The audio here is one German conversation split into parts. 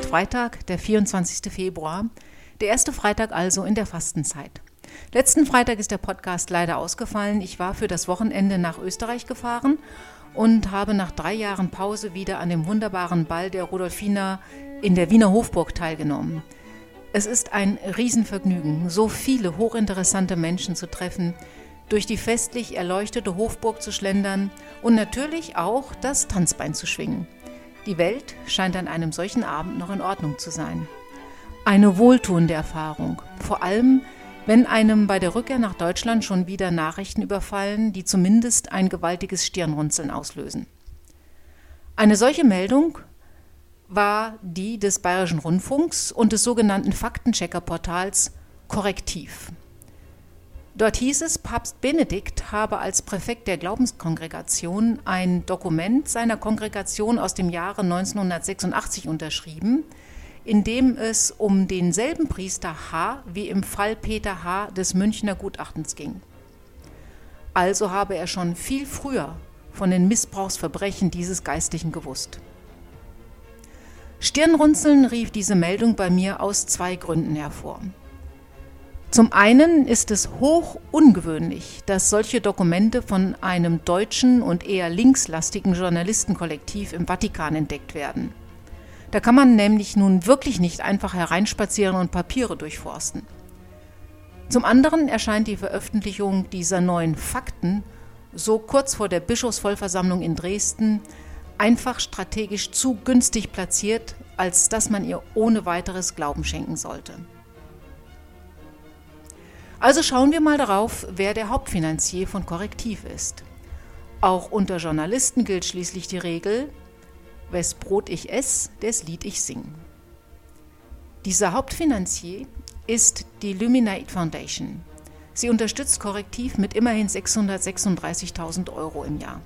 ist Freitag, der 24. Februar, der erste Freitag also in der Fastenzeit. Letzten Freitag ist der Podcast leider ausgefallen. Ich war für das Wochenende nach Österreich gefahren und habe nach drei Jahren Pause wieder an dem wunderbaren Ball der Rudolfina in der Wiener Hofburg teilgenommen. Es ist ein Riesenvergnügen, so viele hochinteressante Menschen zu treffen, durch die festlich erleuchtete Hofburg zu schlendern und natürlich auch das Tanzbein zu schwingen. Die Welt scheint an einem solchen Abend noch in Ordnung zu sein. Eine wohltuende Erfahrung, vor allem wenn einem bei der Rückkehr nach Deutschland schon wieder Nachrichten überfallen, die zumindest ein gewaltiges Stirnrunzeln auslösen. Eine solche Meldung war die des Bayerischen Rundfunks und des sogenannten Faktenchecker-Portals Korrektiv. Dort hieß es, Papst Benedikt habe als Präfekt der Glaubenskongregation ein Dokument seiner Kongregation aus dem Jahre 1986 unterschrieben, in dem es um denselben Priester H. wie im Fall Peter H. des Münchner Gutachtens ging. Also habe er schon viel früher von den Missbrauchsverbrechen dieses Geistlichen gewusst. Stirnrunzeln rief diese Meldung bei mir aus zwei Gründen hervor. Zum einen ist es hoch ungewöhnlich, dass solche Dokumente von einem deutschen und eher linkslastigen Journalistenkollektiv im Vatikan entdeckt werden. Da kann man nämlich nun wirklich nicht einfach hereinspazieren und Papiere durchforsten. Zum anderen erscheint die Veröffentlichung dieser neuen Fakten so kurz vor der Bischofsvollversammlung in Dresden einfach strategisch zu günstig platziert, als dass man ihr ohne weiteres Glauben schenken sollte. Also schauen wir mal darauf, wer der Hauptfinanzier von Korrektiv ist. Auch unter Journalisten gilt schließlich die Regel, wes Brot ich ess, des Lied ich sing. Dieser Hauptfinanzier ist die Luminate Foundation. Sie unterstützt Korrektiv mit immerhin 636.000 Euro im Jahr.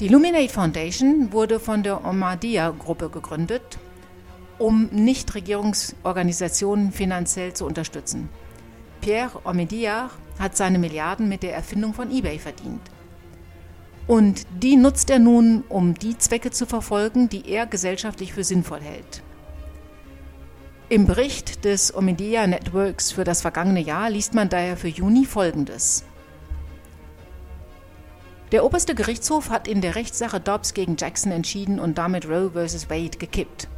Die Luminate Foundation wurde von der Omadia-Gruppe gegründet um Nichtregierungsorganisationen finanziell zu unterstützen. Pierre Omidyar hat seine Milliarden mit der Erfindung von eBay verdient. Und die nutzt er nun, um die Zwecke zu verfolgen, die er gesellschaftlich für sinnvoll hält. Im Bericht des Omidyar Networks für das vergangene Jahr liest man daher für Juni Folgendes. Der oberste Gerichtshof hat in der Rechtssache Dobbs gegen Jackson entschieden und damit Roe vs. Wade gekippt.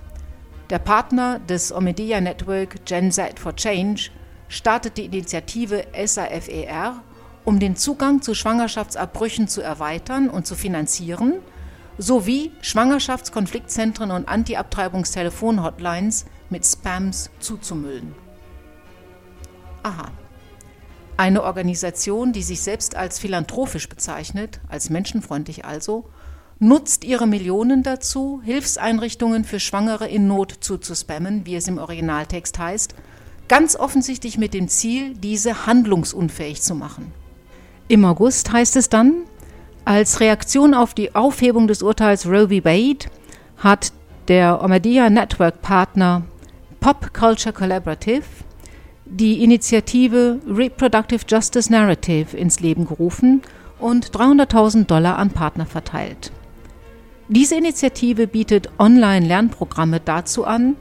Der Partner des Omidyar Network Gen Z for Change startet die Initiative SAFER, um den Zugang zu Schwangerschaftsabbrüchen zu erweitern und zu finanzieren, sowie Schwangerschaftskonfliktzentren und Anti-Abtreibungstelefonhotlines mit Spams zuzumüllen. Aha. Eine Organisation, die sich selbst als philanthropisch bezeichnet, als menschenfreundlich also, nutzt ihre Millionen dazu, Hilfseinrichtungen für Schwangere in Not zuzuspammen, wie es im Originaltext heißt, ganz offensichtlich mit dem Ziel, diese handlungsunfähig zu machen. Im August heißt es dann, als Reaktion auf die Aufhebung des Urteils Roe v. Wade hat der Omadia Network Partner Pop Culture Collaborative die Initiative Reproductive Justice Narrative ins Leben gerufen und 300.000 Dollar an Partner verteilt. Diese Initiative bietet Online-Lernprogramme dazu an,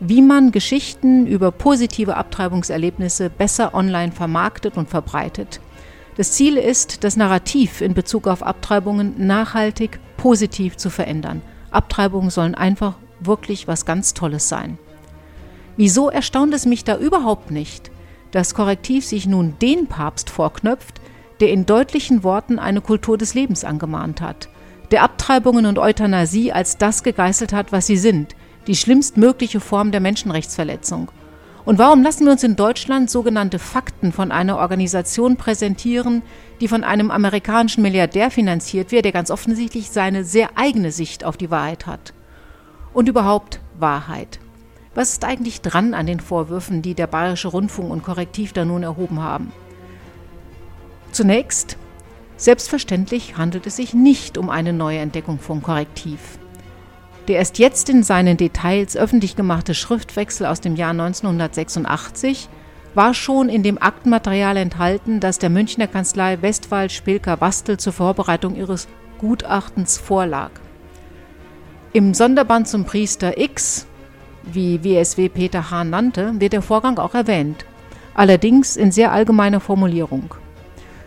wie man Geschichten über positive Abtreibungserlebnisse besser online vermarktet und verbreitet. Das Ziel ist, das Narrativ in Bezug auf Abtreibungen nachhaltig positiv zu verändern. Abtreibungen sollen einfach wirklich was ganz Tolles sein. Wieso erstaunt es mich da überhaupt nicht, dass Korrektiv sich nun den Papst vorknöpft, der in deutlichen Worten eine Kultur des Lebens angemahnt hat – der Abtreibungen und Euthanasie als das gegeißelt hat, was sie sind, die schlimmstmögliche Form der Menschenrechtsverletzung. Und warum lassen wir uns in Deutschland sogenannte Fakten von einer Organisation präsentieren, die von einem amerikanischen Milliardär finanziert wird, der ganz offensichtlich seine sehr eigene Sicht auf die Wahrheit hat? Und überhaupt Wahrheit. Was ist eigentlich dran an den Vorwürfen, die der Bayerische Rundfunk und Korrektiv da nun erhoben haben? Zunächst, Selbstverständlich handelt es sich nicht um eine neue Entdeckung von Korrektiv. Der erst jetzt in seinen Details öffentlich gemachte Schriftwechsel aus dem Jahr 1986 war schon in dem Aktenmaterial enthalten, das der Münchner Kanzlei Westwald Spilker Bastel zur Vorbereitung ihres Gutachtens vorlag. Im Sonderband zum Priester X, wie WSW Peter Hahn nannte, wird der Vorgang auch erwähnt, allerdings in sehr allgemeiner Formulierung.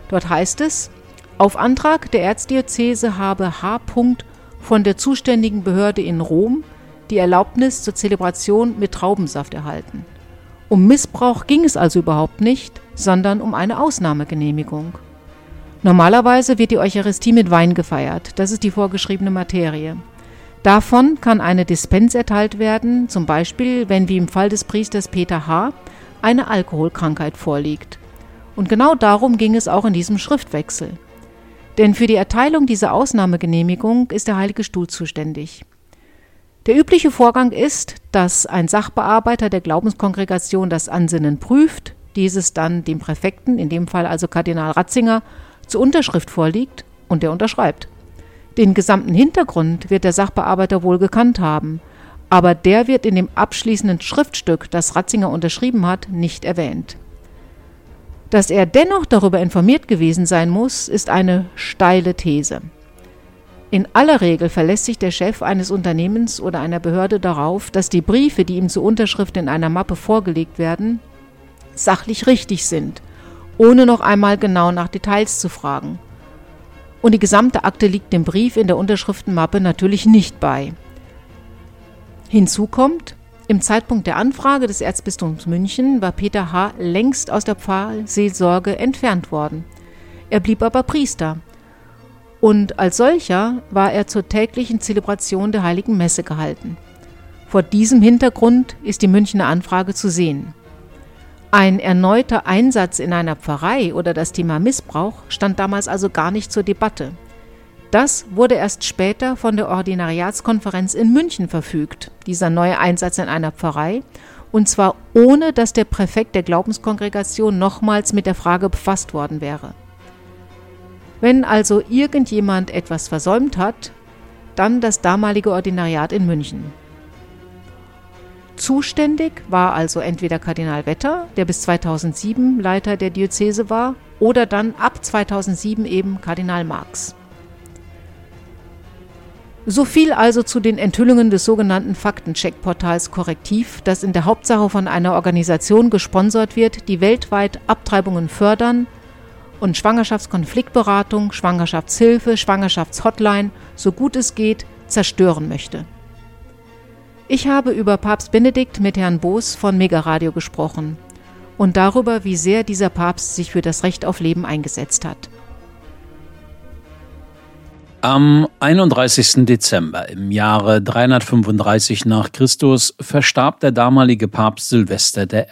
Dort heißt es, auf Antrag der Erzdiözese habe H. von der zuständigen Behörde in Rom die Erlaubnis zur Zelebration mit Traubensaft erhalten. Um Missbrauch ging es also überhaupt nicht, sondern um eine Ausnahmegenehmigung. Normalerweise wird die Eucharistie mit Wein gefeiert, das ist die vorgeschriebene Materie. Davon kann eine Dispens erteilt werden, zum Beispiel, wenn wie im Fall des Priesters Peter H. eine Alkoholkrankheit vorliegt. Und genau darum ging es auch in diesem Schriftwechsel. Denn für die Erteilung dieser Ausnahmegenehmigung ist der Heilige Stuhl zuständig. Der übliche Vorgang ist, dass ein Sachbearbeiter der Glaubenskongregation das Ansinnen prüft, dieses dann dem Präfekten, in dem Fall also Kardinal Ratzinger, zur Unterschrift vorliegt und der unterschreibt. Den gesamten Hintergrund wird der Sachbearbeiter wohl gekannt haben, aber der wird in dem abschließenden Schriftstück, das Ratzinger unterschrieben hat, nicht erwähnt. Dass er dennoch darüber informiert gewesen sein muss, ist eine steile These. In aller Regel verlässt sich der Chef eines Unternehmens oder einer Behörde darauf, dass die Briefe, die ihm zur Unterschrift in einer Mappe vorgelegt werden, sachlich richtig sind, ohne noch einmal genau nach Details zu fragen. Und die gesamte Akte liegt dem Brief in der Unterschriftenmappe natürlich nicht bei. Hinzu kommt, im Zeitpunkt der Anfrage des Erzbistums München war Peter H. längst aus der Pfarrseelsorge entfernt worden. Er blieb aber Priester und als solcher war er zur täglichen Zelebration der heiligen Messe gehalten. Vor diesem Hintergrund ist die Münchner Anfrage zu sehen. Ein erneuter Einsatz in einer Pfarrei oder das Thema Missbrauch stand damals also gar nicht zur Debatte. Das wurde erst später von der Ordinariatskonferenz in München verfügt, dieser neue Einsatz in einer Pfarrei, und zwar ohne dass der Präfekt der Glaubenskongregation nochmals mit der Frage befasst worden wäre. Wenn also irgendjemand etwas versäumt hat, dann das damalige Ordinariat in München. Zuständig war also entweder Kardinal Wetter, der bis 2007 Leiter der Diözese war, oder dann ab 2007 eben Kardinal Marx. So viel also zu den Enthüllungen des sogenannten Faktencheck-Portals Korrektiv, das in der Hauptsache von einer Organisation gesponsert wird, die weltweit Abtreibungen fördern, und Schwangerschaftskonfliktberatung, Schwangerschaftshilfe, Schwangerschaftshotline, so gut es geht, zerstören möchte. Ich habe über Papst Benedikt mit Herrn Boos von Megaradio gesprochen und darüber, wie sehr dieser Papst sich für das Recht auf Leben eingesetzt hat. Am 31. Dezember im Jahre 335 nach Christus verstarb der damalige Papst Silvester I.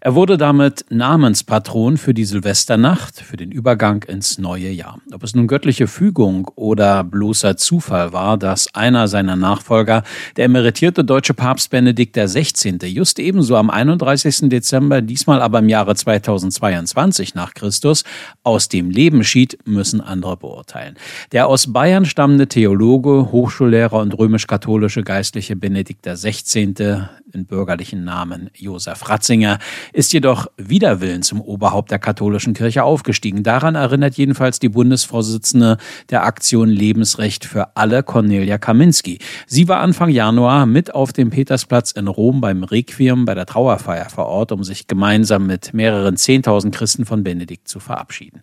Er wurde damit Namenspatron für die Silvesternacht, für den Übergang ins neue Jahr. Ob es nun göttliche Fügung oder bloßer Zufall war, dass einer seiner Nachfolger, der emeritierte deutsche Papst Benedikt XVI., just ebenso am 31. Dezember, diesmal aber im Jahre 2022 nach Christus, aus dem Leben schied, müssen andere beurteilen. Der aus Bayern stammende Theologe, Hochschullehrer und römisch-katholische Geistliche Benedikt XVI. in bürgerlichen Namen Josef Ratzinger ist jedoch widerwillen zum Oberhaupt der katholischen Kirche aufgestiegen. Daran erinnert jedenfalls die Bundesvorsitzende der Aktion Lebensrecht für alle, Cornelia Kaminski. Sie war Anfang Januar mit auf dem Petersplatz in Rom beim Requiem bei der Trauerfeier vor Ort, um sich gemeinsam mit mehreren Zehntausend Christen von Benedikt zu verabschieden.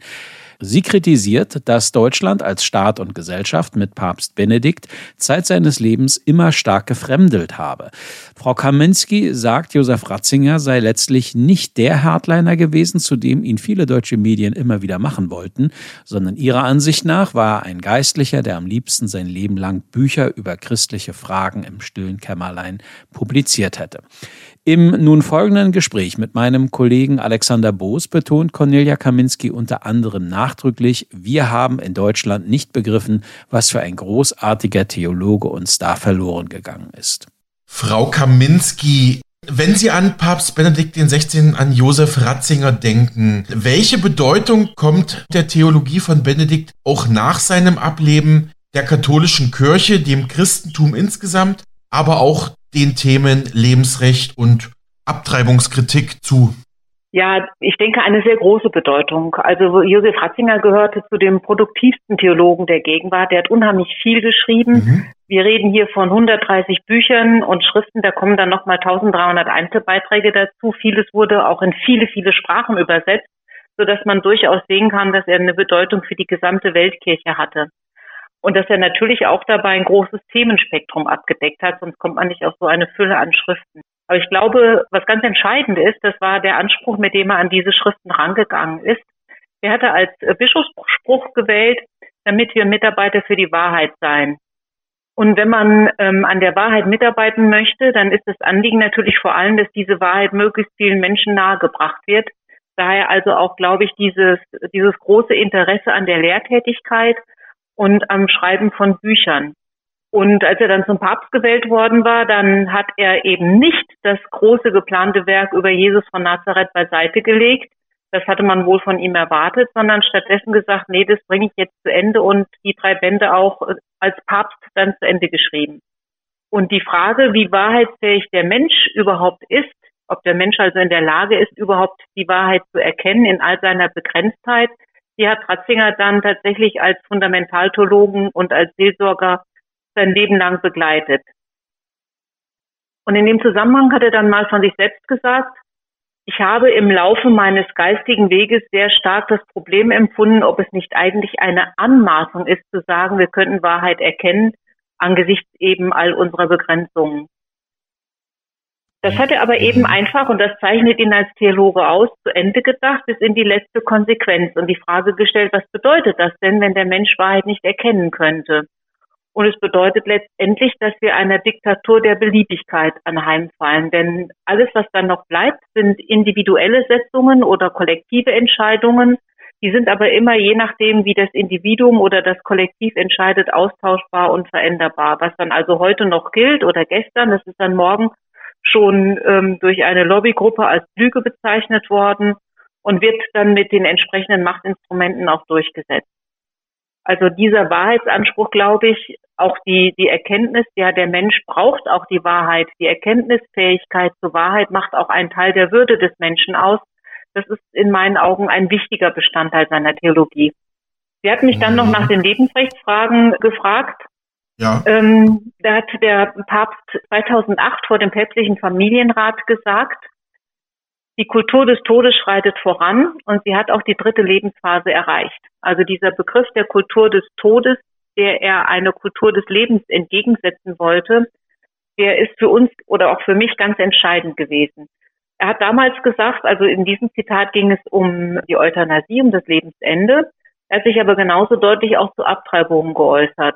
Sie kritisiert, dass Deutschland als Staat und Gesellschaft mit Papst Benedikt Zeit seines Lebens immer stark gefremdelt habe. Frau Kaminski sagt, Josef Ratzinger sei letztlich nicht der Hardliner gewesen, zu dem ihn viele deutsche Medien immer wieder machen wollten, sondern ihrer Ansicht nach war er ein Geistlicher, der am liebsten sein Leben lang Bücher über christliche Fragen im stillen Kämmerlein publiziert hätte. Im nun folgenden Gespräch mit meinem Kollegen Alexander Boos betont Cornelia Kaminski unter anderem nachdrücklich, wir haben in Deutschland nicht begriffen, was für ein großartiger Theologe uns da verloren gegangen ist. Frau Kaminski, wenn Sie an Papst Benedikt XVI., an Josef Ratzinger denken, welche Bedeutung kommt der Theologie von Benedikt auch nach seinem Ableben der katholischen Kirche, dem Christentum insgesamt, aber auch den Themen Lebensrecht und Abtreibungskritik zu. Ja, ich denke eine sehr große Bedeutung. Also Josef Ratzinger gehörte zu den produktivsten Theologen der Gegenwart. Der hat unheimlich viel geschrieben. Mhm. Wir reden hier von 130 Büchern und Schriften. Da kommen dann nochmal 1300 Einzelbeiträge dazu. Vieles wurde auch in viele, viele Sprachen übersetzt, so dass man durchaus sehen kann, dass er eine Bedeutung für die gesamte Weltkirche hatte. Und dass er natürlich auch dabei ein großes Themenspektrum abgedeckt hat, sonst kommt man nicht auf so eine Fülle an Schriften. Aber ich glaube, was ganz entscheidend ist, das war der Anspruch, mit dem er an diese Schriften rangegangen ist. Er hatte als Bischofsspruch gewählt, damit wir Mitarbeiter für die Wahrheit seien. Und wenn man ähm, an der Wahrheit mitarbeiten möchte, dann ist das Anliegen natürlich vor allem, dass diese Wahrheit möglichst vielen Menschen nahegebracht wird. Daher also auch, glaube ich, dieses, dieses große Interesse an der Lehrtätigkeit und am Schreiben von Büchern. Und als er dann zum Papst gewählt worden war, dann hat er eben nicht das große geplante Werk über Jesus von Nazareth beiseite gelegt. Das hatte man wohl von ihm erwartet, sondern stattdessen gesagt, nee, das bringe ich jetzt zu Ende und die drei Bände auch äh, als Papst dann zu Ende geschrieben. Und die Frage, wie wahrheitsfähig der Mensch überhaupt ist, ob der Mensch also in der Lage ist, überhaupt die Wahrheit zu erkennen in all seiner Begrenztheit, die hat Ratzinger dann tatsächlich als Fundamentaltheologen und als Seelsorger sein Leben lang begleitet. Und in dem Zusammenhang hat er dann mal von sich selbst gesagt, ich habe im Laufe meines geistigen Weges sehr stark das Problem empfunden, ob es nicht eigentlich eine Anmaßung ist zu sagen, wir könnten Wahrheit erkennen angesichts eben all unserer Begrenzungen. Das hat er aber eben mhm. einfach, und das zeichnet ihn als Theologe aus, zu Ende gedacht, bis in die letzte Konsequenz und die Frage gestellt, was bedeutet das denn, wenn der Mensch Wahrheit nicht erkennen könnte? Und es bedeutet letztendlich, dass wir einer Diktatur der Beliebigkeit anheimfallen. Denn alles, was dann noch bleibt, sind individuelle Setzungen oder kollektive Entscheidungen. Die sind aber immer je nachdem, wie das Individuum oder das Kollektiv entscheidet, austauschbar und veränderbar. Was dann also heute noch gilt oder gestern, das ist dann morgen schon ähm, durch eine Lobbygruppe als Lüge bezeichnet worden und wird dann mit den entsprechenden Machtinstrumenten auch durchgesetzt. Also dieser Wahrheitsanspruch, glaube ich, auch die, die Erkenntnis, ja, der Mensch braucht auch die Wahrheit. Die Erkenntnisfähigkeit zur Wahrheit macht auch einen Teil der Würde des Menschen aus. Das ist in meinen Augen ein wichtiger Bestandteil seiner Theologie. Sie hat mich dann noch nach den Lebensrechtsfragen gefragt. Ja. Ähm, da hat der Papst 2008 vor dem päpstlichen Familienrat gesagt, die Kultur des Todes schreitet voran und sie hat auch die dritte Lebensphase erreicht. Also dieser Begriff der Kultur des Todes, der er eine Kultur des Lebens entgegensetzen wollte, der ist für uns oder auch für mich ganz entscheidend gewesen. Er hat damals gesagt, also in diesem Zitat ging es um die Euthanasie, um das Lebensende. Er hat sich aber genauso deutlich auch zu Abtreibungen geäußert.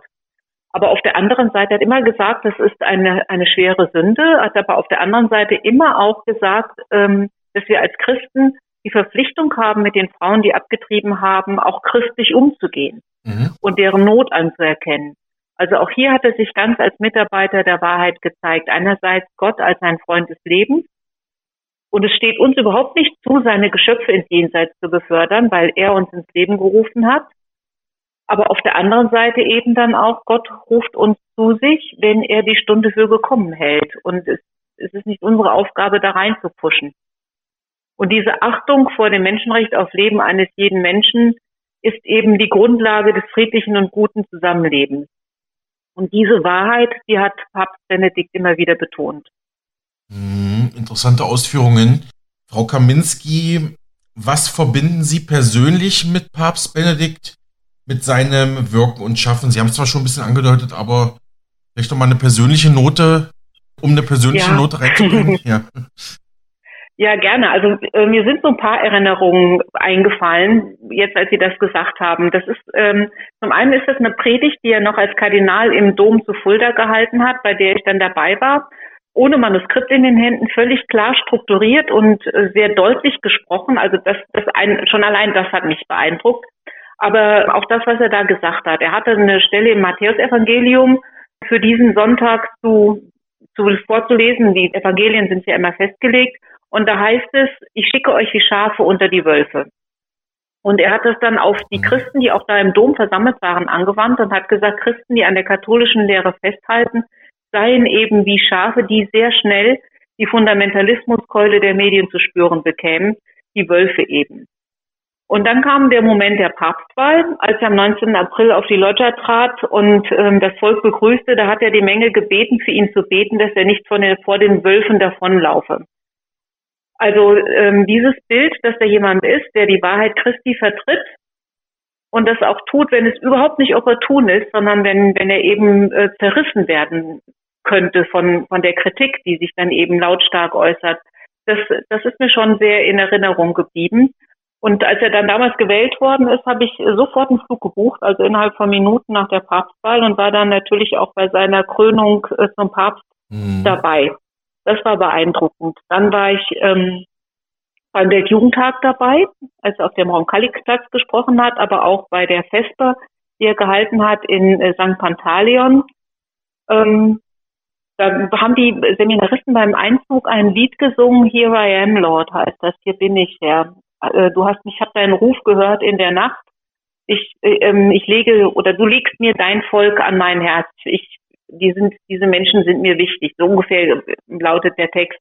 Aber auf der anderen Seite hat immer gesagt, das ist eine, eine schwere Sünde, hat aber auf der anderen Seite immer auch gesagt, ähm, dass wir als Christen die Verpflichtung haben, mit den Frauen, die abgetrieben haben, auch christlich umzugehen mhm. und deren Not anzuerkennen. Also auch hier hat er sich ganz als Mitarbeiter der Wahrheit gezeigt. Einerseits Gott als ein Freund des Lebens. Und es steht uns überhaupt nicht zu, seine Geschöpfe ins Jenseits zu befördern, weil er uns ins Leben gerufen hat. Aber auf der anderen Seite eben dann auch, Gott ruft uns zu sich, wenn er die Stunde für gekommen hält. Und es, es ist nicht unsere Aufgabe, da reinzupuschen. Und diese Achtung vor dem Menschenrecht auf Leben eines jeden Menschen ist eben die Grundlage des friedlichen und guten Zusammenlebens. Und diese Wahrheit, die hat Papst Benedikt immer wieder betont. Hm, interessante Ausführungen. Frau Kaminski, was verbinden Sie persönlich mit Papst Benedikt, mit seinem Wirken und Schaffen? Sie haben es zwar schon ein bisschen angedeutet, aber vielleicht noch mal eine persönliche Note, um eine persönliche ja. Note reinzubringen. Ja. Ja, gerne. Also äh, mir sind so ein paar Erinnerungen eingefallen, jetzt als Sie das gesagt haben. Das ist ähm, zum einen ist das eine Predigt, die er noch als Kardinal im Dom zu Fulda gehalten hat, bei der ich dann dabei war, ohne Manuskript in den Händen, völlig klar strukturiert und äh, sehr deutlich gesprochen. Also das, das ein, schon allein das hat mich beeindruckt. Aber auch das, was er da gesagt hat. Er hatte eine Stelle im Matthäusevangelium für diesen Sonntag zu, zu vorzulesen. Die Evangelien sind ja immer festgelegt. Und da heißt es, ich schicke euch die Schafe unter die Wölfe. Und er hat es dann auf die Christen, die auch da im Dom versammelt waren, angewandt und hat gesagt, Christen, die an der katholischen Lehre festhalten, seien eben wie Schafe, die sehr schnell die Fundamentalismuskeule der Medien zu spüren bekämen, die Wölfe eben. Und dann kam der Moment der Papstwahl, als er am 19. April auf die Loggia trat und ähm, das Volk begrüßte, da hat er die Menge gebeten, für ihn zu beten, dass er nicht den, vor den Wölfen davonlaufe. Also ähm, dieses Bild, dass da jemand ist, der die Wahrheit Christi vertritt und das auch tut, wenn es überhaupt nicht opportun ist, sondern wenn, wenn er eben äh, zerrissen werden könnte von, von der Kritik, die sich dann eben lautstark äußert. Das, das ist mir schon sehr in Erinnerung geblieben. Und als er dann damals gewählt worden ist, habe ich sofort einen Flug gebucht, also innerhalb von Minuten nach der Papstwahl und war dann natürlich auch bei seiner Krönung äh, zum Papst mhm. dabei. Das war beeindruckend. Dann war ich ähm, beim Weltjugendtag dabei, als er auf dem Roncalli-Platz gesprochen hat, aber auch bei der Vesper, die er gehalten hat in äh, St. Pantaleon. Ähm, da haben die Seminaristen beim Einzug ein Lied gesungen, Here I am, Lord, heißt das, hier bin ich, Herr. Äh, du hast, ich habe deinen Ruf gehört in der Nacht. Ich, äh, ähm, ich lege oder du legst mir dein Volk an mein Herz. Ich, die sind, diese Menschen sind mir wichtig. So ungefähr lautet der Text.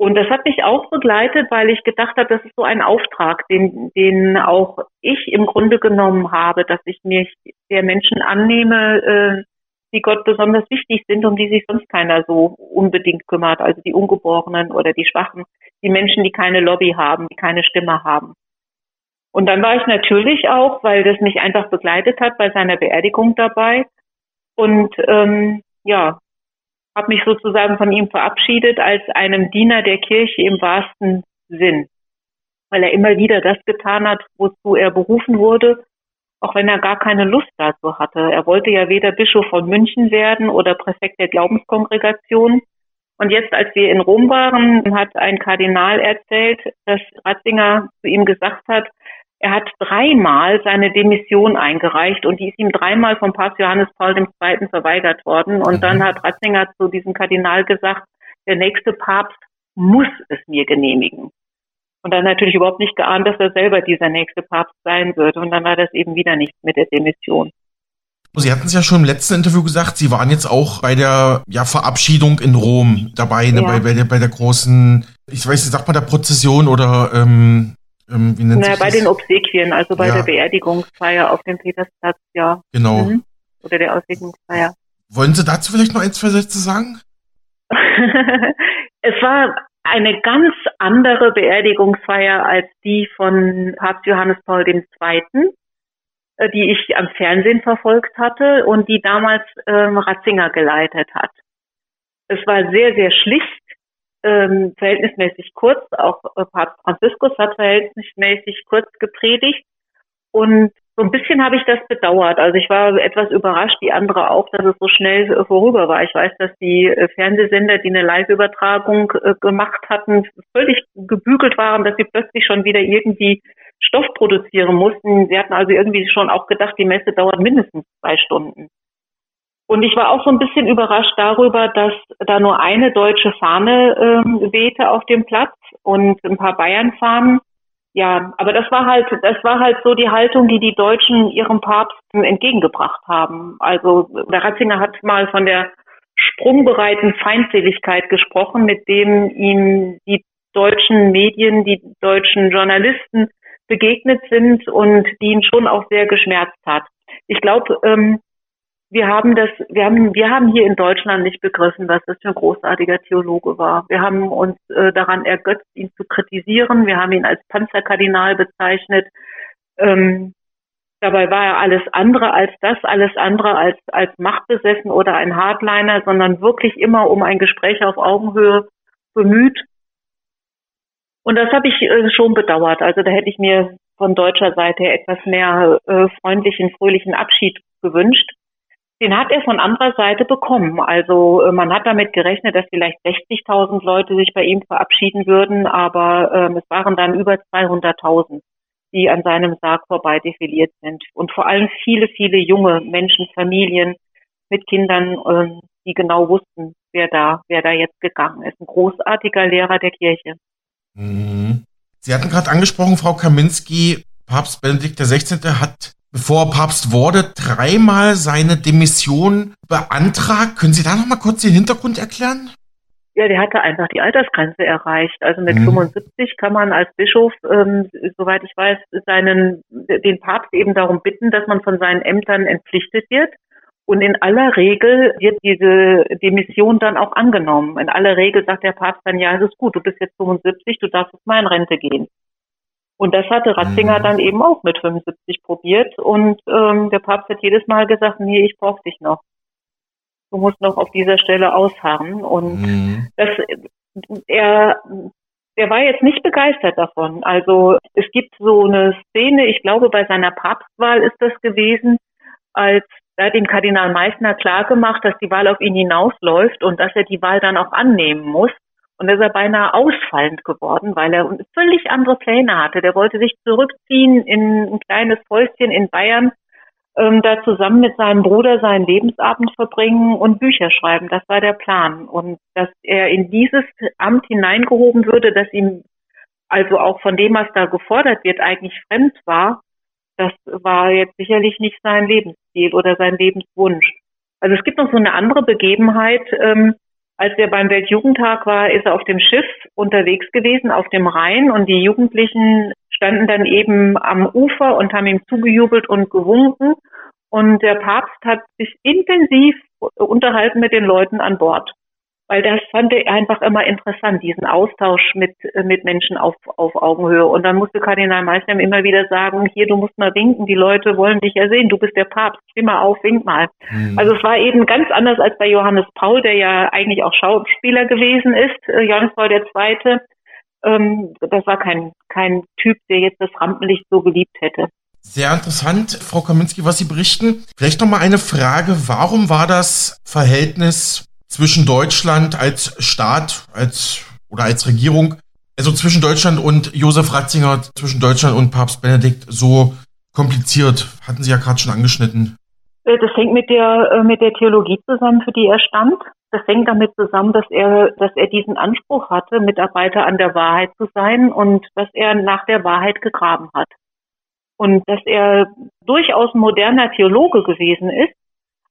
Und das hat mich auch begleitet, weil ich gedacht habe, das ist so ein Auftrag, den, den auch ich im Grunde genommen habe, dass ich mich der Menschen annehme, äh, die Gott besonders wichtig sind, um die sich sonst keiner so unbedingt kümmert, also die Ungeborenen oder die Schwachen, die Menschen, die keine Lobby haben, die keine Stimme haben. Und dann war ich natürlich auch, weil das mich einfach begleitet hat, bei seiner Beerdigung dabei. Und ähm, ja, habe mich sozusagen von ihm verabschiedet als einem Diener der Kirche im wahrsten Sinn, weil er immer wieder das getan hat, wozu er berufen wurde auch wenn er gar keine Lust dazu hatte. Er wollte ja weder Bischof von München werden oder Präfekt der Glaubenskongregation. Und jetzt, als wir in Rom waren, hat ein Kardinal erzählt, dass Ratzinger zu ihm gesagt hat, er hat dreimal seine Demission eingereicht und die ist ihm dreimal vom Papst Johannes Paul II. verweigert worden. Und dann mhm. hat Ratzinger zu diesem Kardinal gesagt, der nächste Papst muss es mir genehmigen. Und dann natürlich überhaupt nicht geahnt, dass er selber dieser nächste Papst sein würde. Und dann war das eben wieder nichts mit der Demission. Sie hatten es ja schon im letzten Interview gesagt, Sie waren jetzt auch bei der ja, Verabschiedung in Rom dabei, ne, ja. bei, bei, der, bei der großen, ich weiß nicht, sagt man da Prozession oder ähm, ähm, wie nennt naja, sich bei das? den Obsequien, also bei ja. der Beerdigungsfeier auf dem Petersplatz, ja. Genau. Mhm. Oder der Auslegungsfeier. Wollen Sie dazu vielleicht noch ein, zwei Sätze sagen? es war eine ganz andere Beerdigungsfeier als die von Papst Johannes Paul II., äh, die ich am Fernsehen verfolgt hatte und die damals ähm, Ratzinger geleitet hat. Es war sehr, sehr schlicht, ähm, verhältnismäßig kurz. Auch äh, Papst Franziskus hat verhältnismäßig kurz gepredigt. Und so ein bisschen habe ich das bedauert. Also ich war etwas überrascht, die andere auch, dass es so schnell vorüber war. Ich weiß, dass die äh, Fernsehsender, die eine Live-Übertragung äh, gemacht hatten, völlig gebügelt waren, dass sie plötzlich schon wieder irgendwie Stoff produzieren mussten. Sie hatten also irgendwie schon auch gedacht, die Messe dauert mindestens zwei Stunden. Und ich war auch so ein bisschen überrascht darüber, dass da nur eine deutsche Fahne ähm, wehte auf dem Platz und ein paar Bayern-Fahnen ja, aber das war halt, das war halt so die Haltung, die die Deutschen ihrem Papst entgegengebracht haben. Also der Ratzinger hat mal von der sprungbereiten Feindseligkeit gesprochen, mit dem ihm die deutschen Medien, die deutschen Journalisten begegnet sind und die ihn schon auch sehr geschmerzt hat. Ich glaube, ähm, wir haben das, wir haben, wir haben hier in Deutschland nicht begriffen, was das für ein großartiger Theologe war. Wir haben uns äh, daran ergötzt, ihn zu kritisieren. Wir haben ihn als Panzerkardinal bezeichnet. Ähm, dabei war er alles andere als das, alles andere als, als machtbesessen oder ein Hardliner, sondern wirklich immer um ein Gespräch auf Augenhöhe bemüht. Und das habe ich äh, schon bedauert. Also da hätte ich mir von deutscher Seite etwas mehr äh, freundlichen, fröhlichen Abschied gewünscht. Den hat er von anderer Seite bekommen. Also äh, man hat damit gerechnet, dass vielleicht 60.000 Leute sich bei ihm verabschieden würden, aber ähm, es waren dann über 200.000, die an seinem Sarg vorbei defiliert sind. Und vor allem viele, viele junge Menschen, Familien mit Kindern, äh, die genau wussten, wer da, wer da jetzt gegangen ist. Ein großartiger Lehrer der Kirche. Mhm. Sie hatten gerade angesprochen, Frau Kaminski, Papst Benedikt XVI. hat bevor Papst wurde, dreimal seine Demission beantragt. Können Sie da noch mal kurz den Hintergrund erklären? Ja, der hatte einfach die Altersgrenze erreicht. Also mit mhm. 75 kann man als Bischof, ähm, soweit ich weiß, seinen, den Papst eben darum bitten, dass man von seinen Ämtern entpflichtet wird. Und in aller Regel wird diese Demission dann auch angenommen. In aller Regel sagt der Papst dann, ja, es ist gut, du bist jetzt 75, du darfst jetzt mal in Rente gehen. Und das hatte Ratzinger mhm. dann eben auch mit 75 probiert. Und ähm, der Papst hat jedes Mal gesagt, nee, ich brauche dich noch. Du musst noch auf dieser Stelle ausharren. Und mhm. das, er, er war jetzt nicht begeistert davon. Also es gibt so eine Szene, ich glaube, bei seiner Papstwahl ist das gewesen, als da hat dem Kardinal Meissner klargemacht, dass die Wahl auf ihn hinausläuft und dass er die Wahl dann auch annehmen muss. Und da ist er beinahe ausfallend geworden, weil er völlig andere Pläne hatte. Der wollte sich zurückziehen in ein kleines Häuschen in Bayern, ähm, da zusammen mit seinem Bruder seinen Lebensabend verbringen und Bücher schreiben. Das war der Plan. Und dass er in dieses Amt hineingehoben würde, das ihm also auch von dem, was da gefordert wird, eigentlich fremd war, das war jetzt sicherlich nicht sein Lebensstil oder sein Lebenswunsch. Also es gibt noch so eine andere Begebenheit. Ähm, als er beim Weltjugendtag war, ist er auf dem Schiff unterwegs gewesen, auf dem Rhein und die Jugendlichen standen dann eben am Ufer und haben ihm zugejubelt und gewunken. Und der Papst hat sich intensiv unterhalten mit den Leuten an Bord weil das fand er einfach immer interessant, diesen Austausch mit, äh, mit Menschen auf, auf Augenhöhe. Und dann musste Kardinal Meister immer wieder sagen, hier, du musst mal winken, die Leute wollen dich ja sehen, du bist der Papst, steh mal auf, wink mal. Mhm. Also es war eben ganz anders als bei Johannes Paul, der ja eigentlich auch Schauspieler gewesen ist, äh, Johannes Paul II. Ähm, das war kein, kein Typ, der jetzt das Rampenlicht so geliebt hätte. Sehr interessant, Frau Kaminski, was Sie berichten. Vielleicht noch mal eine Frage. Warum war das Verhältnis zwischen Deutschland als Staat, als oder als Regierung, also zwischen Deutschland und Josef Ratzinger, zwischen Deutschland und Papst Benedikt so kompliziert? Hatten Sie ja gerade schon angeschnitten. Äh, das hängt mit der äh, mit der Theologie zusammen, für die er stand. Das hängt damit zusammen, dass er, dass er diesen Anspruch hatte, Mitarbeiter an der Wahrheit zu sein und dass er nach der Wahrheit gegraben hat. Und dass er durchaus moderner Theologe gewesen ist,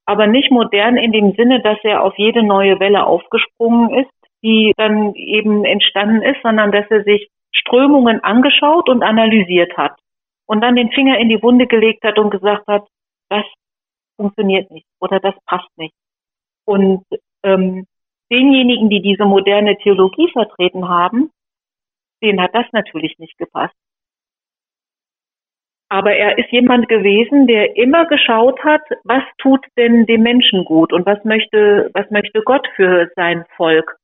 aber nicht modern in dem Sinne, dass er auf jede neue Welle aufgesprungen ist, die dann eben entstanden ist, sondern dass er sich Strömungen angeschaut und analysiert hat und dann den Finger in die Wunde gelegt hat und gesagt hat, das funktioniert nicht oder das passt nicht. Und ähm, denjenigen, die diese moderne Theologie vertreten haben, denen hat das natürlich nicht gepasst. Aber er ist jemand gewesen, der immer geschaut hat, was tut denn dem Menschen gut und was möchte, was möchte Gott für sein Volk?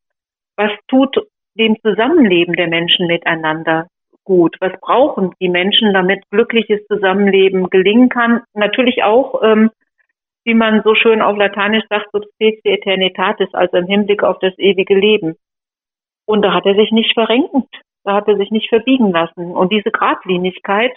Was tut dem Zusammenleben der Menschen miteinander gut? Was brauchen die Menschen, damit glückliches Zusammenleben gelingen kann? Natürlich auch, ähm, wie man so schön auf Lateinisch sagt, subspecie eternitatis, also im Hinblick auf das ewige Leben. Und da hat er sich nicht verrenkt, da hat er sich nicht verbiegen lassen. Und diese Gradlinigkeit,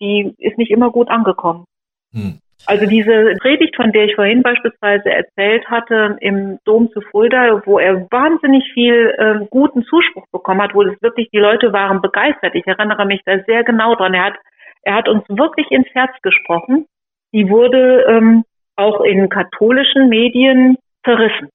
die ist nicht immer gut angekommen. Hm. Also diese Predigt, von der ich vorhin beispielsweise erzählt hatte, im Dom zu Fulda, wo er wahnsinnig viel äh, guten Zuspruch bekommen hat, wo es wirklich, die Leute waren begeistert. Ich erinnere mich da sehr genau dran. Er hat, er hat uns wirklich ins Herz gesprochen. Die wurde ähm, auch in katholischen Medien zerrissen.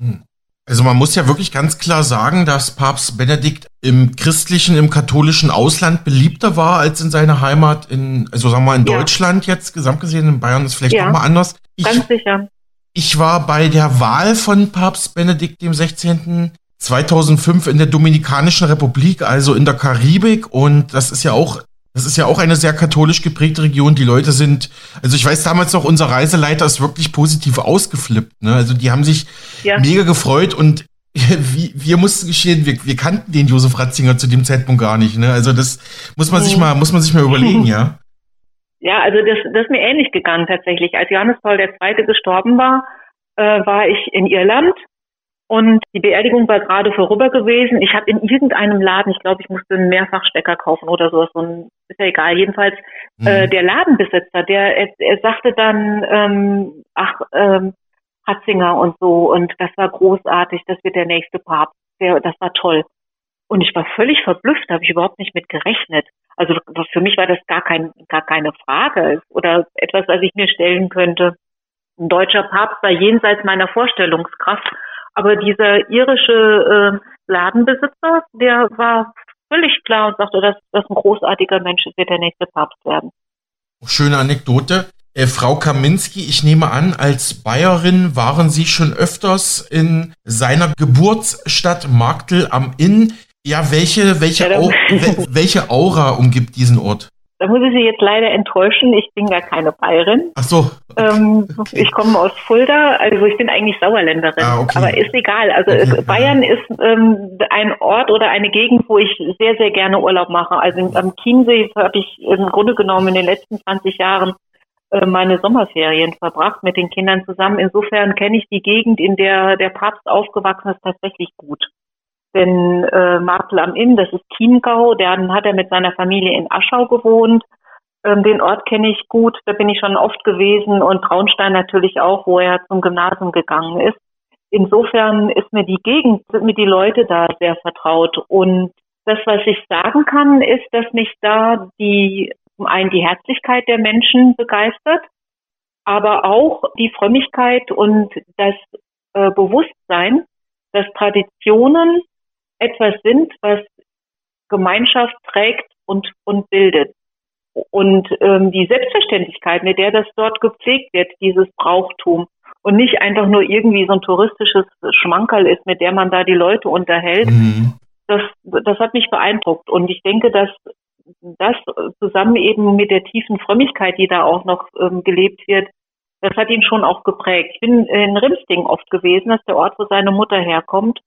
Hm. Also man muss ja wirklich ganz klar sagen, dass Papst Benedikt im christlichen, im katholischen Ausland beliebter war als in seiner Heimat in, also sagen wir mal in ja. Deutschland jetzt, gesamt gesehen, in Bayern ist vielleicht ja, nochmal anders. Ich, ganz sicher. Ich war bei der Wahl von Papst Benedikt dem 16. 2005 in der Dominikanischen Republik, also in der Karibik und das ist ja auch das ist ja auch eine sehr katholisch geprägte Region. Die Leute sind, also ich weiß damals noch, unser Reiseleiter ist wirklich positiv ausgeflippt. Ne? Also die haben sich ja. mega gefreut und wir, wir mussten geschehen, wir, wir kannten den Josef Ratzinger zu dem Zeitpunkt gar nicht. Ne? Also das muss man sich mhm. mal, muss man sich mal überlegen, ja. Ja, also das, das ist mir ähnlich gegangen tatsächlich. Als Johannes Paul II. gestorben war, äh, war ich in Irland und die Beerdigung war gerade vorüber gewesen. Ich habe in irgendeinem Laden, ich glaube, ich musste einen Mehrfachstecker kaufen oder sowas, so ein, ist ja egal. Jedenfalls mhm. äh, der Ladenbesitzer, der er, er sagte dann, ähm, ach, ähm, Hatzinger und so und das war großartig, das wird der nächste Papst. Der, das war toll. Und ich war völlig verblüfft, habe ich überhaupt nicht mit gerechnet. Also für mich war das gar kein, gar keine Frage oder etwas, was ich mir stellen könnte. Ein deutscher Papst war jenseits meiner Vorstellungskraft. Aber dieser irische äh, Ladenbesitzer, der war völlig klar und sagte, dass das ein großartiger Mensch ist, wird der nächste Papst werden. Schöne Anekdote. Äh, Frau Kaminski, ich nehme an, als Bayerin waren Sie schon öfters in seiner Geburtsstadt Marktel am Inn. Ja, welche, welche, ja, Au welche Aura umgibt diesen Ort? Da muss ich Sie jetzt leider enttäuschen. Ich bin gar keine Bayerin. Ach so. Okay. Ähm, okay. Ich komme aus Fulda, also ich bin eigentlich Sauerländerin. Ah, okay. Aber ist egal. Also okay. Bayern ist ähm, ein Ort oder eine Gegend, wo ich sehr, sehr gerne Urlaub mache. Also am Chiemsee habe ich im Grunde genommen in den letzten 20 Jahren äh, meine Sommerferien verbracht mit den Kindern zusammen. Insofern kenne ich die Gegend, in der der Papst aufgewachsen ist, tatsächlich gut. Denn äh, Martel am Inn, das ist Chiemgau, dann hat er mit seiner Familie in Aschau gewohnt. Ähm, den Ort kenne ich gut, da bin ich schon oft gewesen und Traunstein natürlich auch, wo er zum Gymnasium gegangen ist. Insofern ist mir die Gegend, sind mir die Leute da sehr vertraut. Und das, was ich sagen kann, ist, dass mich da die, zum einen die Herzlichkeit der Menschen begeistert, aber auch die Frömmigkeit und das äh, Bewusstsein, dass Traditionen etwas sind, was Gemeinschaft trägt und, und bildet. Und ähm, die Selbstverständlichkeit, mit der das dort gepflegt wird, dieses Brauchtum, und nicht einfach nur irgendwie so ein touristisches Schmankerl ist, mit der man da die Leute unterhält, mhm. das, das hat mich beeindruckt. Und ich denke, dass das zusammen eben mit der tiefen Frömmigkeit, die da auch noch ähm, gelebt wird, das hat ihn schon auch geprägt. Ich bin in Rimsting oft gewesen, das ist der Ort, wo seine Mutter herkommt.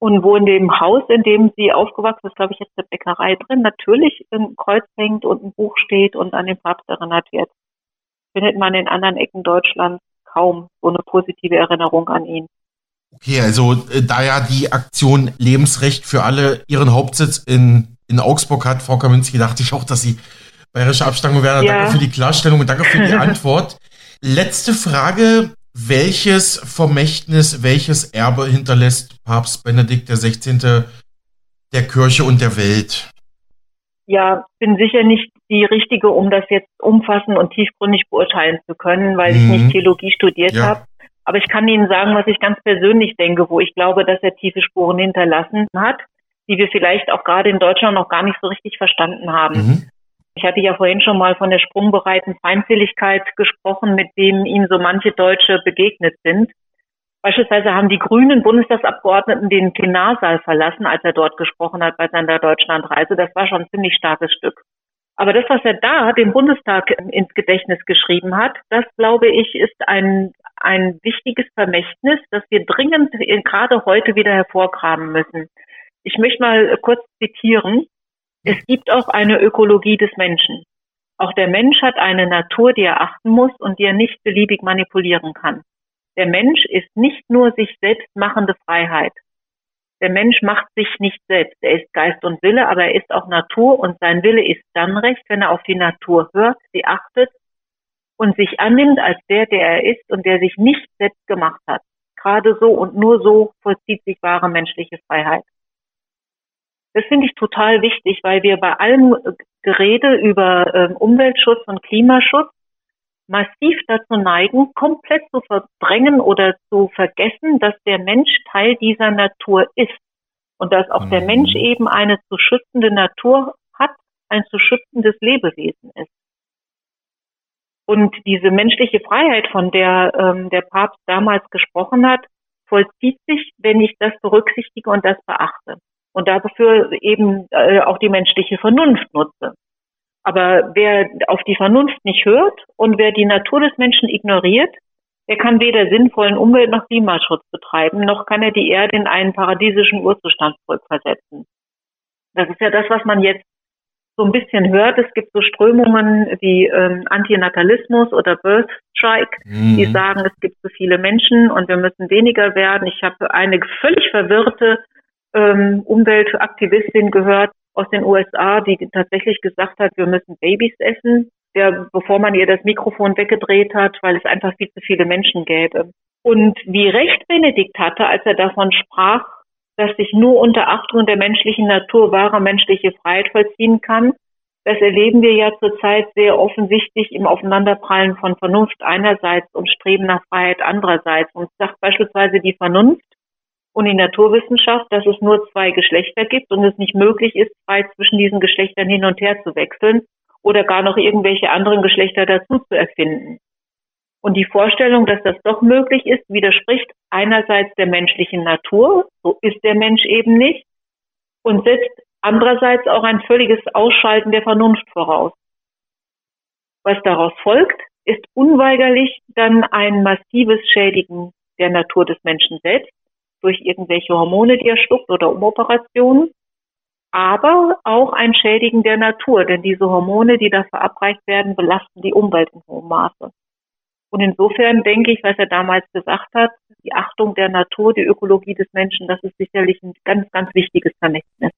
Und wo in dem Haus, in dem sie aufgewachsen ist, glaube ich, jetzt eine Bäckerei drin, natürlich ein Kreuz hängt und ein Buch steht und an den Papst erinnert wird. Findet man in anderen Ecken Deutschlands kaum so eine positive Erinnerung an ihn. Okay, also äh, da ja die Aktion Lebensrecht für alle ihren Hauptsitz in, in Augsburg hat, Frau Kaminski, dachte ich auch, dass Sie bayerische Abstammung wäre. Ja. Danke für die Klarstellung und danke für die Antwort. Letzte Frage. Welches Vermächtnis, welches Erbe hinterlässt Papst Benedikt XVI. der Kirche und der Welt? Ja, bin sicher nicht die Richtige, um das jetzt umfassend und tiefgründig beurteilen zu können, weil mhm. ich nicht Theologie studiert ja. habe. Aber ich kann Ihnen sagen, was ich ganz persönlich denke, wo ich glaube, dass er tiefe Spuren hinterlassen hat, die wir vielleicht auch gerade in Deutschland noch gar nicht so richtig verstanden haben. Mhm. Ich hatte ja vorhin schon mal von der sprungbereiten Feindseligkeit gesprochen, mit dem ihm so manche Deutsche begegnet sind. Beispielsweise haben die grünen Bundestagsabgeordneten den Plenarsaal verlassen, als er dort gesprochen hat bei seiner Deutschlandreise. Das war schon ein ziemlich starkes Stück. Aber das, was er da dem Bundestag ins Gedächtnis geschrieben hat, das glaube ich, ist ein, ein wichtiges Vermächtnis, das wir dringend gerade heute wieder hervorgraben müssen. Ich möchte mal kurz zitieren. Es gibt auch eine Ökologie des Menschen. Auch der Mensch hat eine Natur, die er achten muss und die er nicht beliebig manipulieren kann. Der Mensch ist nicht nur sich selbst machende Freiheit. Der Mensch macht sich nicht selbst. Er ist Geist und Wille, aber er ist auch Natur und sein Wille ist dann recht, wenn er auf die Natur hört, sie achtet und sich annimmt als der, der er ist und der sich nicht selbst gemacht hat. Gerade so und nur so vollzieht sich wahre menschliche Freiheit. Das finde ich total wichtig, weil wir bei allem Gerede über äh, Umweltschutz und Klimaschutz massiv dazu neigen, komplett zu verdrängen oder zu vergessen, dass der Mensch Teil dieser Natur ist und dass auch mhm. der Mensch eben eine zu schützende Natur hat, ein zu schützendes Lebewesen ist. Und diese menschliche Freiheit, von der ähm, der Papst damals gesprochen hat, vollzieht sich, wenn ich das berücksichtige und das beachte und dafür eben äh, auch die menschliche Vernunft nutze. Aber wer auf die Vernunft nicht hört und wer die Natur des Menschen ignoriert, der kann weder sinnvollen Umwelt- noch Klimaschutz betreiben, noch kann er die Erde in einen paradiesischen Urzustand zurückversetzen. Das ist ja das, was man jetzt so ein bisschen hört. Es gibt so Strömungen wie ähm, Antinatalismus oder Birth Strike, mhm. die sagen, es gibt zu so viele Menschen und wir müssen weniger werden. Ich habe eine völlig verwirrte ähm, Umweltaktivistin gehört aus den USA, die tatsächlich gesagt hat, wir müssen Babys essen, der, bevor man ihr das Mikrofon weggedreht hat, weil es einfach viel zu viele Menschen gäbe. Und wie recht Benedikt hatte, als er davon sprach, dass sich nur unter Achtung der menschlichen Natur wahre menschliche Freiheit vollziehen kann, Das erleben wir ja zurzeit sehr offensichtlich im Aufeinanderprallen von Vernunft einerseits und Streben nach Freiheit andererseits. Und sagt beispielsweise die Vernunft und die Naturwissenschaft, dass es nur zwei Geschlechter gibt und es nicht möglich ist, frei zwischen diesen Geschlechtern hin und her zu wechseln oder gar noch irgendwelche anderen Geschlechter dazu zu erfinden. Und die Vorstellung, dass das doch möglich ist, widerspricht einerseits der menschlichen Natur, so ist der Mensch eben nicht, und setzt andererseits auch ein völliges Ausschalten der Vernunft voraus. Was daraus folgt, ist unweigerlich dann ein massives Schädigen der Natur des Menschen selbst durch irgendwelche Hormone, die er schluckt oder Umoperationen, aber auch ein Schädigen der Natur, denn diese Hormone, die da verabreicht werden, belasten die Umwelt in hohem Maße. Und insofern denke ich, was er damals gesagt hat, die Achtung der Natur, die Ökologie des Menschen, das ist sicherlich ein ganz, ganz wichtiges Vermächtnis.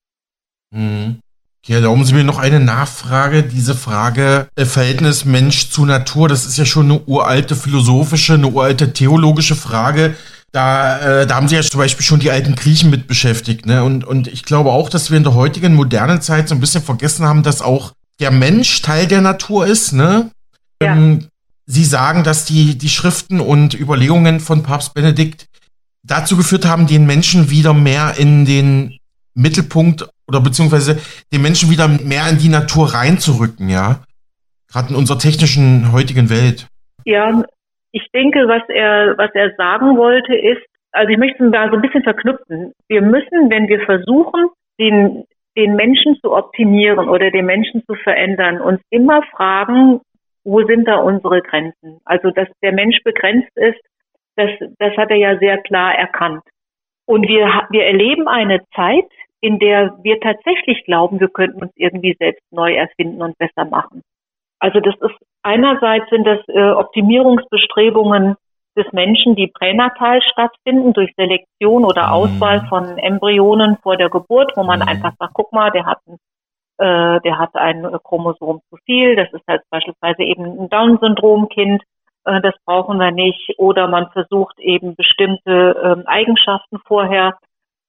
Mhm. Ja, erlauben Sie mir noch eine Nachfrage. Diese Frage äh, Verhältnis Mensch zu Natur, das ist ja schon eine uralte philosophische, eine uralte theologische Frage. Da, äh, da haben Sie ja zum Beispiel schon die alten Griechen mit beschäftigt. Ne? Und, und ich glaube auch, dass wir in der heutigen modernen Zeit so ein bisschen vergessen haben, dass auch der Mensch Teil der Natur ist. Ne? Ja. Ähm, Sie sagen, dass die, die Schriften und Überlegungen von Papst Benedikt dazu geführt haben, den Menschen wieder mehr in den Mittelpunkt oder beziehungsweise den Menschen wieder mehr in die Natur reinzurücken, ja? Gerade in unserer technischen heutigen Welt. Ja, ich denke, was er, was er sagen wollte, ist, also ich möchte da so ein bisschen verknüpfen. Wir müssen, wenn wir versuchen, den, den Menschen zu optimieren oder den Menschen zu verändern, uns immer fragen, wo sind da unsere Grenzen? Also, dass der Mensch begrenzt ist, das, das hat er ja sehr klar erkannt. Und wir, wir erleben eine Zeit, in der wir tatsächlich glauben, wir könnten uns irgendwie selbst neu erfinden und besser machen. Also das ist einerseits sind das äh, Optimierungsbestrebungen des Menschen, die pränatal stattfinden durch Selektion oder mhm. Auswahl von Embryonen vor der Geburt, wo man mhm. einfach sagt, guck mal, der hat ein äh, der hat ein Chromosom zu viel, das ist halt beispielsweise eben ein Down-Syndrom-Kind, äh, das brauchen wir nicht. Oder man versucht eben bestimmte ähm, Eigenschaften vorher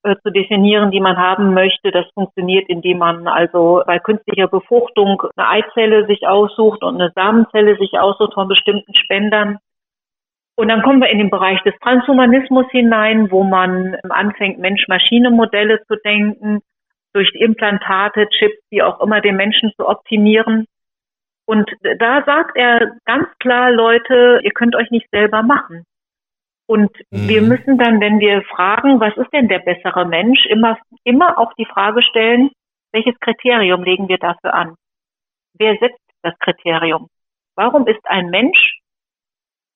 zu definieren, die man haben möchte. Das funktioniert, indem man also bei künstlicher Befruchtung eine Eizelle sich aussucht und eine Samenzelle sich aussucht von bestimmten Spendern. Und dann kommen wir in den Bereich des Transhumanismus hinein, wo man anfängt, Mensch-Maschine-Modelle zu denken durch Implantate, Chips, wie auch immer, den Menschen zu optimieren. Und da sagt er ganz klar, Leute, ihr könnt euch nicht selber machen. Und mhm. wir müssen dann, wenn wir fragen, was ist denn der bessere Mensch, immer, immer auch die Frage stellen, welches Kriterium legen wir dafür an? Wer setzt das Kriterium? Warum ist ein Mensch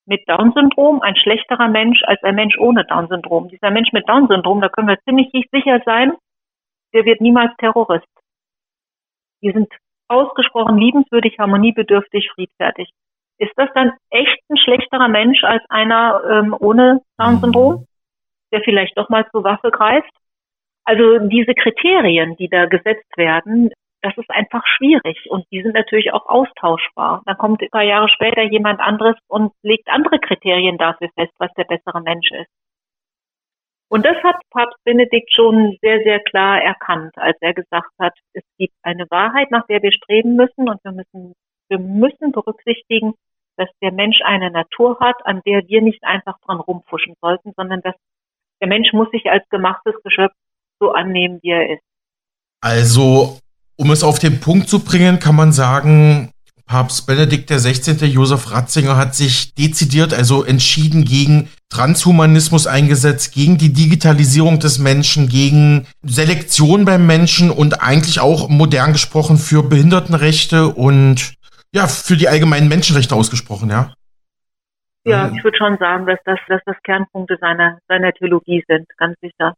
mit Down-Syndrom ein schlechterer Mensch als ein Mensch ohne Down-Syndrom? Dieser Mensch mit Down-Syndrom, da können wir ziemlich sicher sein, der wird niemals Terrorist. Die sind ausgesprochen liebenswürdig, harmoniebedürftig, friedfertig. Ist das dann echt ein schlechterer Mensch als einer ähm, ohne Down-Syndrom, mhm. der vielleicht doch mal zur Waffe greift? Also diese Kriterien, die da gesetzt werden, das ist einfach schwierig und die sind natürlich auch austauschbar. Dann kommt ein paar Jahre später jemand anderes und legt andere Kriterien dafür fest, was der bessere Mensch ist. Und das hat Papst Benedikt schon sehr, sehr klar erkannt, als er gesagt hat, es gibt eine Wahrheit, nach der wir streben müssen und wir müssen, wir müssen berücksichtigen, dass der Mensch eine Natur hat, an der wir nicht einfach dran rumfuschen sollten, sondern dass der Mensch muss sich als gemachtes Geschöpf so annehmen, wie er ist. Also, um es auf den Punkt zu bringen, kann man sagen, Papst Benedikt XVI. Josef Ratzinger hat sich dezidiert, also entschieden gegen Transhumanismus eingesetzt, gegen die Digitalisierung des Menschen, gegen Selektion beim Menschen und eigentlich auch modern gesprochen für Behindertenrechte und ja, für die allgemeinen Menschenrechte ausgesprochen, ja. Ja, ich würde schon sagen, dass das, dass das Kernpunkte seiner, seiner Theologie sind, ganz sicher.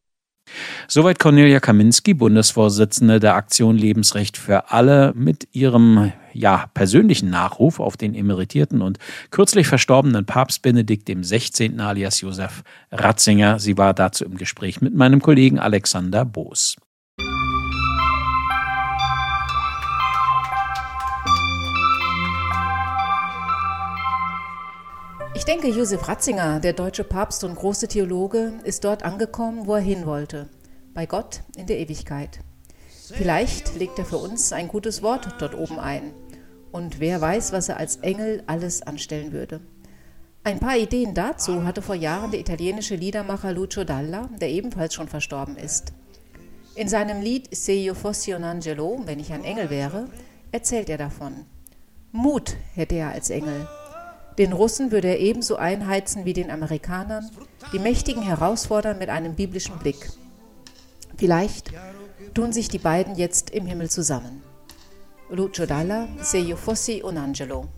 Soweit Cornelia Kaminski, Bundesvorsitzende der Aktion Lebensrecht für alle, mit ihrem ja, persönlichen Nachruf auf den emeritierten und kürzlich verstorbenen Papst Benedikt XVI. alias Josef Ratzinger. Sie war dazu im Gespräch mit meinem Kollegen Alexander Boos. Ich denke, Josef Ratzinger, der deutsche Papst und große Theologe, ist dort angekommen, wo er hin wollte, bei Gott in der Ewigkeit. Vielleicht legt er für uns ein gutes Wort dort oben ein. Und wer weiß, was er als Engel alles anstellen würde. Ein paar Ideen dazu hatte vor Jahren der italienische Liedermacher Lucio Dalla, der ebenfalls schon verstorben ist. In seinem Lied Se io fossi un angelo, wenn ich ein Engel wäre, erzählt er davon. Mut hätte er als Engel. Den Russen würde er ebenso einheizen wie den Amerikanern, die Mächtigen herausfordern mit einem biblischen Blick. Vielleicht tun sich die beiden jetzt im Himmel zusammen. Lucio Dalla, Se io fossi un angelo.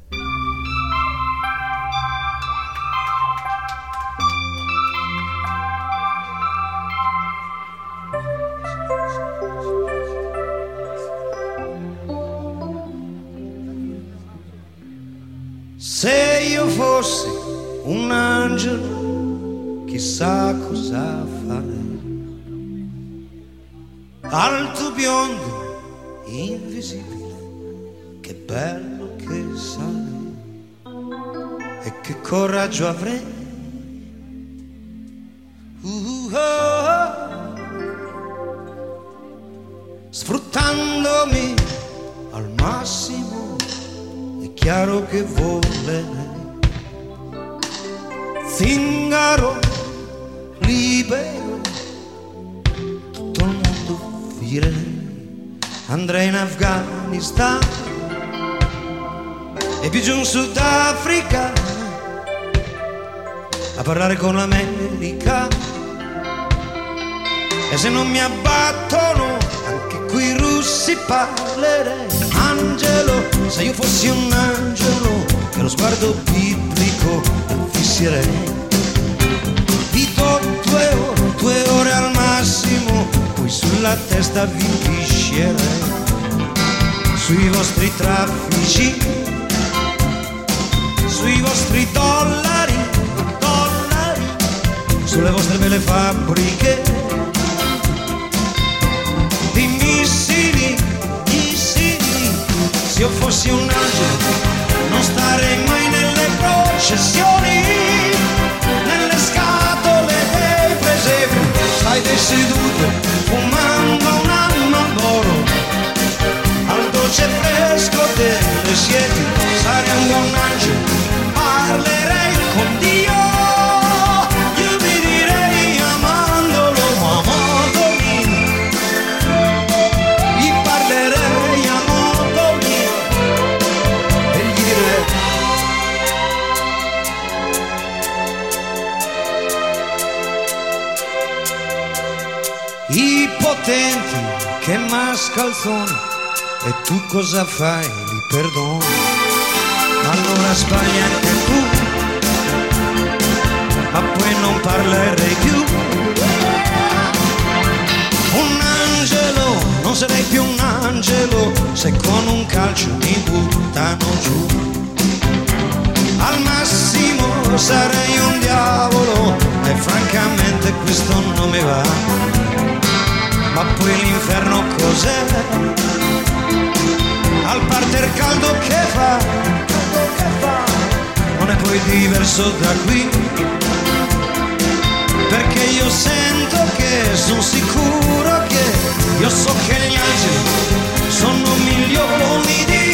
Coraggio avrei. I russi parlerei angelo, se io fossi un angelo, che lo sguardo biblico fisserei. Vi do due ore, due ore al massimo, poi sulla testa vi piscerei. Sui vostri traffici, sui vostri dollari, dollari, sulle vostre belle fabbriche io fossi un angelo non starei mai nelle processioni, nelle scatole dei presepi, stai seduto fumando un ammamboro, al dolce fresco delle siepi, sarei un buon angelo, parlerei con Dio. Potenti che mascalzoni e tu cosa fai? Li perdoni. Allora sbagli anche tu, ma poi non parlerei più. Un angelo, non sarei più un angelo se con un calcio mi buttano giù. Al massimo sarei un diavolo e francamente questo non mi va ma poi l'inferno cos'è? Al parter caldo che fa, non è poi diverso da qui, perché io sento che sono sicuro che io so che gli angeli sono milioni di